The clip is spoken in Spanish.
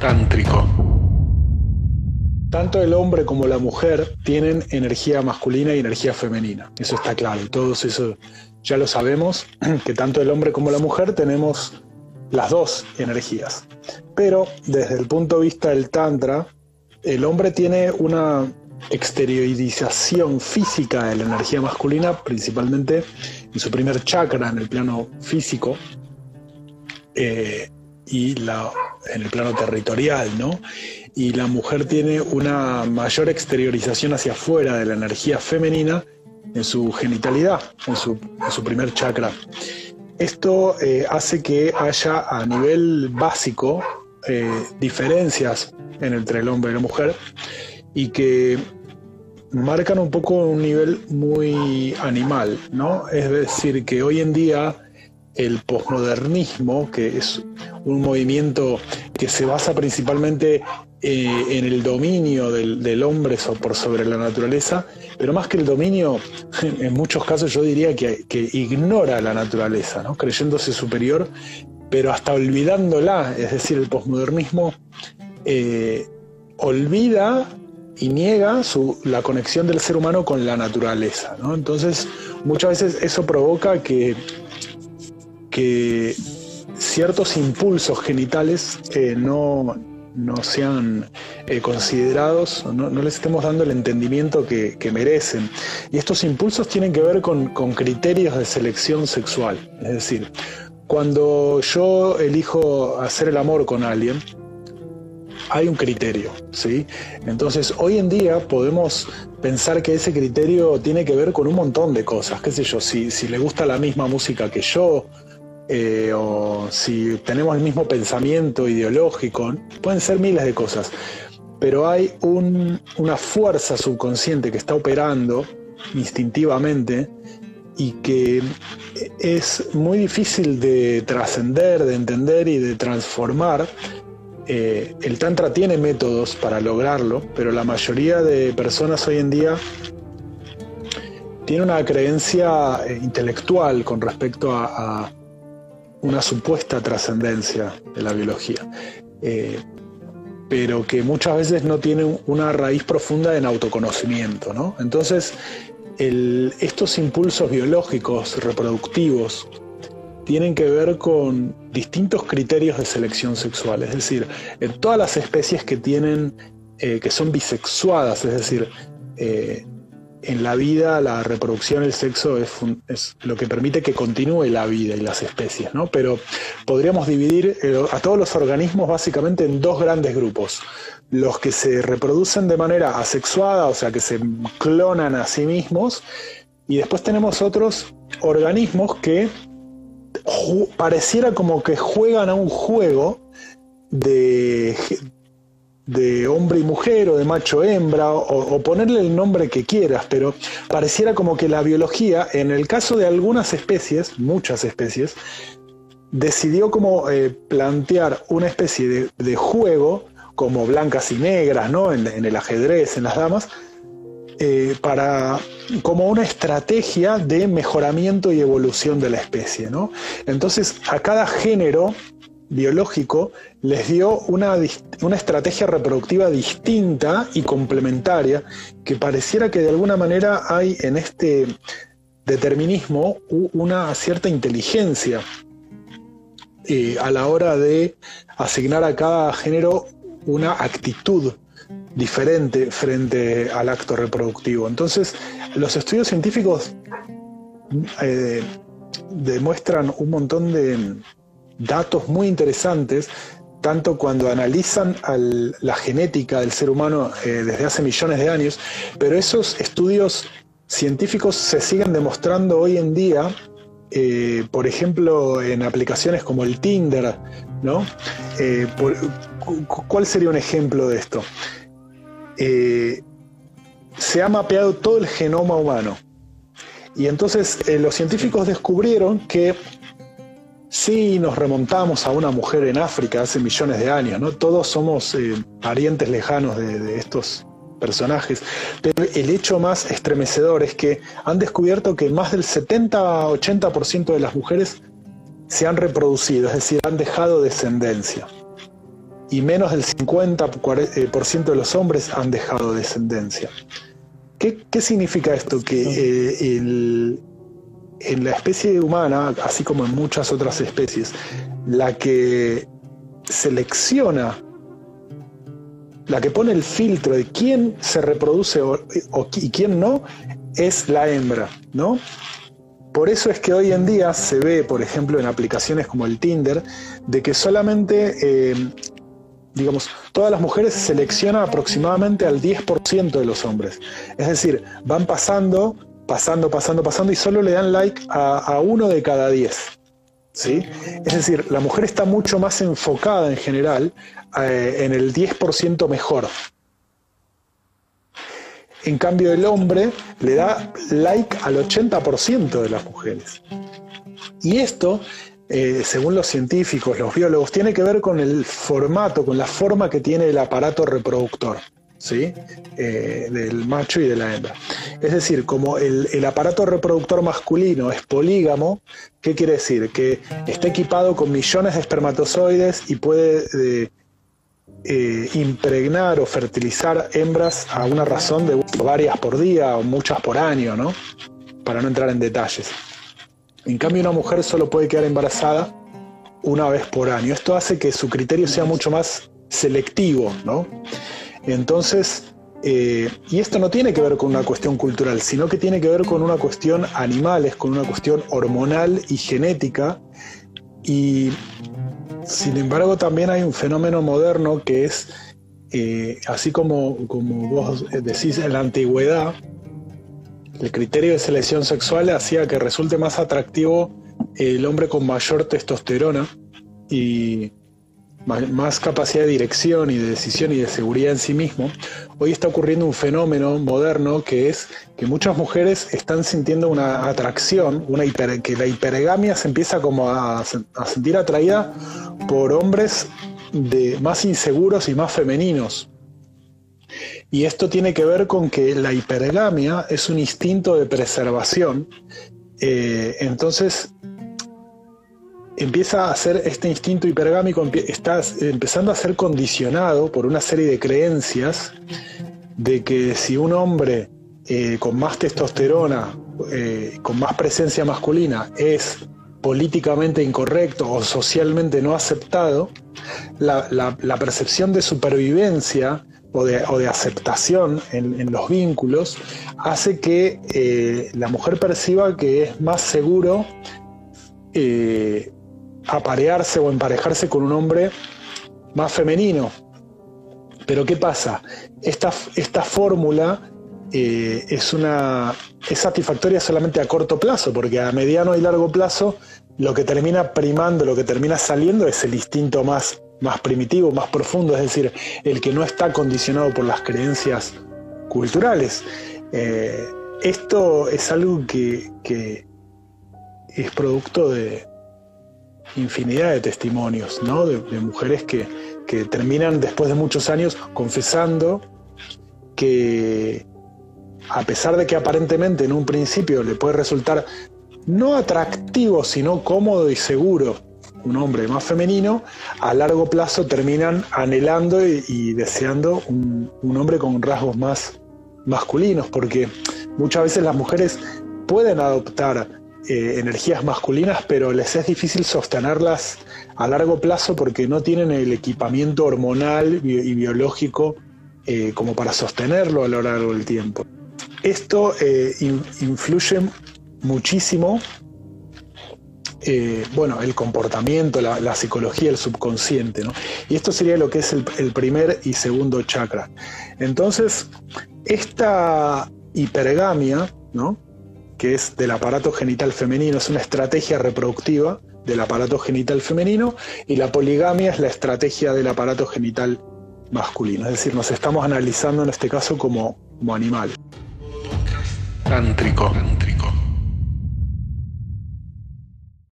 tántrico. Tanto el hombre como la mujer tienen energía masculina y energía femenina. Eso está claro. Todos eso ya lo sabemos, que tanto el hombre como la mujer tenemos las dos energías. Pero desde el punto de vista del Tantra, el hombre tiene una exteriorización física de la energía masculina, principalmente en su primer chakra, en el plano físico, eh, y la, en el plano territorial, ¿no? Y la mujer tiene una mayor exteriorización hacia afuera de la energía femenina en su genitalidad, en su, primer chakra. Esto eh, hace que haya a nivel básico eh, diferencias entre el hombre y la mujer y que marcan un poco un nivel muy animal, ¿no? Es decir, que hoy en día el posmodernismo, que es un movimiento que se basa principalmente eh, en el dominio del, hombre por sobre la naturaleza, pero más que el dominio, en muchos casos yo diría que, ignora la naturaleza, ¿no? creyéndose superior, pero hasta olvidándola, es decir, el posmodernismo eh, olvida y niega la conexión del ser humano con la naturaleza. Entonces, muchas veces eso provoca que, que ciertos impulsos genitales eh, no, sean eh, considerados, no, no, les estemos dando el entendimiento que, merecen. Y estos impulsos tienen que ver con, con criterios de selección sexual. Es decir, cuando yo elijo hacer el amor con alguien, hay un criterio, ¿sí? Entonces, hoy en día podemos pensar que ese criterio tiene que ver con un montón de cosas, qué sé yo, si, si le gusta la misma música que yo, eh, o si tenemos el mismo pensamiento ideológico, pueden ser miles de cosas, pero hay una fuerza subconsciente que está operando instintivamente y que es muy difícil de trascender, de entender y de transformar. Eh, el Tantra tiene métodos para lograrlo, pero la mayoría de personas hoy en día tiene una creencia eh, intelectual con respecto a, una supuesta trascendencia de la biología, eh, pero que muchas veces no tiene una raíz profunda en autoconocimiento. Entonces, estos impulsos biológicos reproductivos tienen que ver con distintos criterios de selección sexual. Es decir, en todas las especies que tienen, eh, que son bisexuadas, es decir, eh, en la vida la reproducción, el sexo es, lo que permite que continúe la vida y las especies, ¿no? Pero podríamos dividir eh, a todos los organismos básicamente en dos grandes grupos. Los que se reproducen de manera asexuada, o sea, que se clonan a sí mismos, y después tenemos otros organismos que pareciera como que juegan a un juego de, de hombre y mujer o de macho hembra o, ponerle el nombre que quieras, pero pareciera como que la biología, en el caso de algunas especies, muchas especies, decidió como eh, plantear una especie de, juego como blancas y negras, ¿no? En, el ajedrez, en las damas, eh, para, como una estrategia de mejoramiento y evolución de la especie. ¿no? Entonces, a cada género biológico les dio una, una, estrategia reproductiva distinta y complementaria que pareciera que de alguna manera hay en este determinismo una cierta inteligencia eh, a la hora de asignar a cada género una actitud diferente frente al acto reproductivo. Entonces, los estudios científicos eh, demuestran un montón de datos muy interesantes, tanto cuando analizan la genética del ser humano eh, desde hace millones de años, pero esos estudios científicos se siguen demostrando hoy en día, eh, por ejemplo, en aplicaciones como el Tinder, ¿no? ¿Cuál sería un ejemplo de esto? Eh, se ha mapeado todo el genoma humano. Y entonces eh, los científicos descubrieron que si nos remontamos a una mujer en África hace millones de años, ¿no? Todos somos eh, parientes lejanos de, estos personajes, pero el hecho más estremecedor es que han descubierto que más del 70-80% de las mujeres se han reproducido, es decir, han dejado descendencia. y menos del 50% de los hombres han dejado descendencia. ¿Qué, significa esto? Que eh, en la especie humana, así como en muchas otras especies, la que selecciona, la que pone el filtro de quién se reproduce y quién no, es la hembra, ¿no? Por eso es que hoy en día se ve, por ejemplo, en aplicaciones como el Tinder, de que solamente, eh, digamos, todas las mujeres seleccionan aproximadamente al 10% de los hombres. Es decir, van pasando, pasando, pasando, pasando y solo le dan like a, uno de cada 10. ¿Sí? Es decir, la mujer está mucho más enfocada en general eh, en el 10% mejor. En cambio, el hombre le da like al 80% de las mujeres. Y esto, eh, según los científicos, los biólogos, tiene que ver con el formato, con la forma que tiene el aparato reproductor. ¿Sí? Eh, del macho y de la hembra. Es decir, como el, aparato reproductor masculino es polígamo, ¿qué quiere decir? Que está equipado con millones de espermatozoides y puede eh, eh, impregnar o fertilizar hembras a una razón de varias por día o muchas por año, ¿no? Para no entrar en detalles. En cambio, una mujer solo puede quedar embarazada una vez por año. Esto hace que su criterio sea mucho más selectivo, ¿no? Entonces, eh, y esto no tiene que ver con una cuestión cultural, sino que tiene que ver con una cuestión animales, con una cuestión hormonal y genética. Y sin embargo, también hay un fenómeno moderno que es, eh, así como, como vos decís, en la antigüedad, el criterio de selección sexual hacía que resulte más atractivo el hombre con mayor testosterona y más capacidad de dirección y de decisión y de seguridad en sí mismo, hoy está ocurriendo un fenómeno moderno que es que muchas mujeres están sintiendo una atracción, una que la hipergamia se empieza como a, sentir atraída por hombres de, más inseguros y más femeninos. Y esto tiene que ver con que la hipergamia es un instinto de preservación. Eh, entonces, empieza a ser este instinto hipergámico, está empezando a ser condicionado por una serie de creencias de que si un hombre eh, con más testosterona, eh, con más presencia masculina, es políticamente incorrecto o socialmente no aceptado, la, percepción de supervivencia o de, aceptación en, los vínculos hace que eh, la mujer perciba que es más seguro aparearse o emparejarse con un hombre más femenino. Pero ¿qué pasa? Esta, esta fórmula eh, es, una, es satisfactoria solamente a corto plazo, porque a mediano y largo plazo lo que termina primando, lo que termina saliendo es el instinto más, más primitivo, más profundo, es decir, el que no está condicionado por las creencias culturales. Eh, esto es algo que, que es producto de, infinidad de testimonios, ¿no? De, mujeres que, que, terminan después de muchos años confesando que a pesar de que aparentemente en un principio le puede resultar no atractivo, sino cómodo y seguro un hombre más femenino, a largo plazo terminan anhelando y, deseando un, un hombre con rasgos más masculinos, porque muchas veces las mujeres pueden adoptar eh, energías masculinas, pero les es difícil sostenerlas a largo plazo porque no tienen el equipamiento hormonal y biológico eh, como para sostenerlo a lo largo del tiempo. Esto eh, influye muchísimo, bueno, el comportamiento, la, psicología, el subconsciente, ¿no? Y esto sería lo que es el, el primer y segundo chakra. Entonces, esta hipergamia, ¿no? Que es del aparato genital femenino, es una estrategia reproductiva del aparato genital femenino y la poligamia es la estrategia del aparato genital masculino. Es decir, nos estamos analizando en este caso como, animal. Tántrico.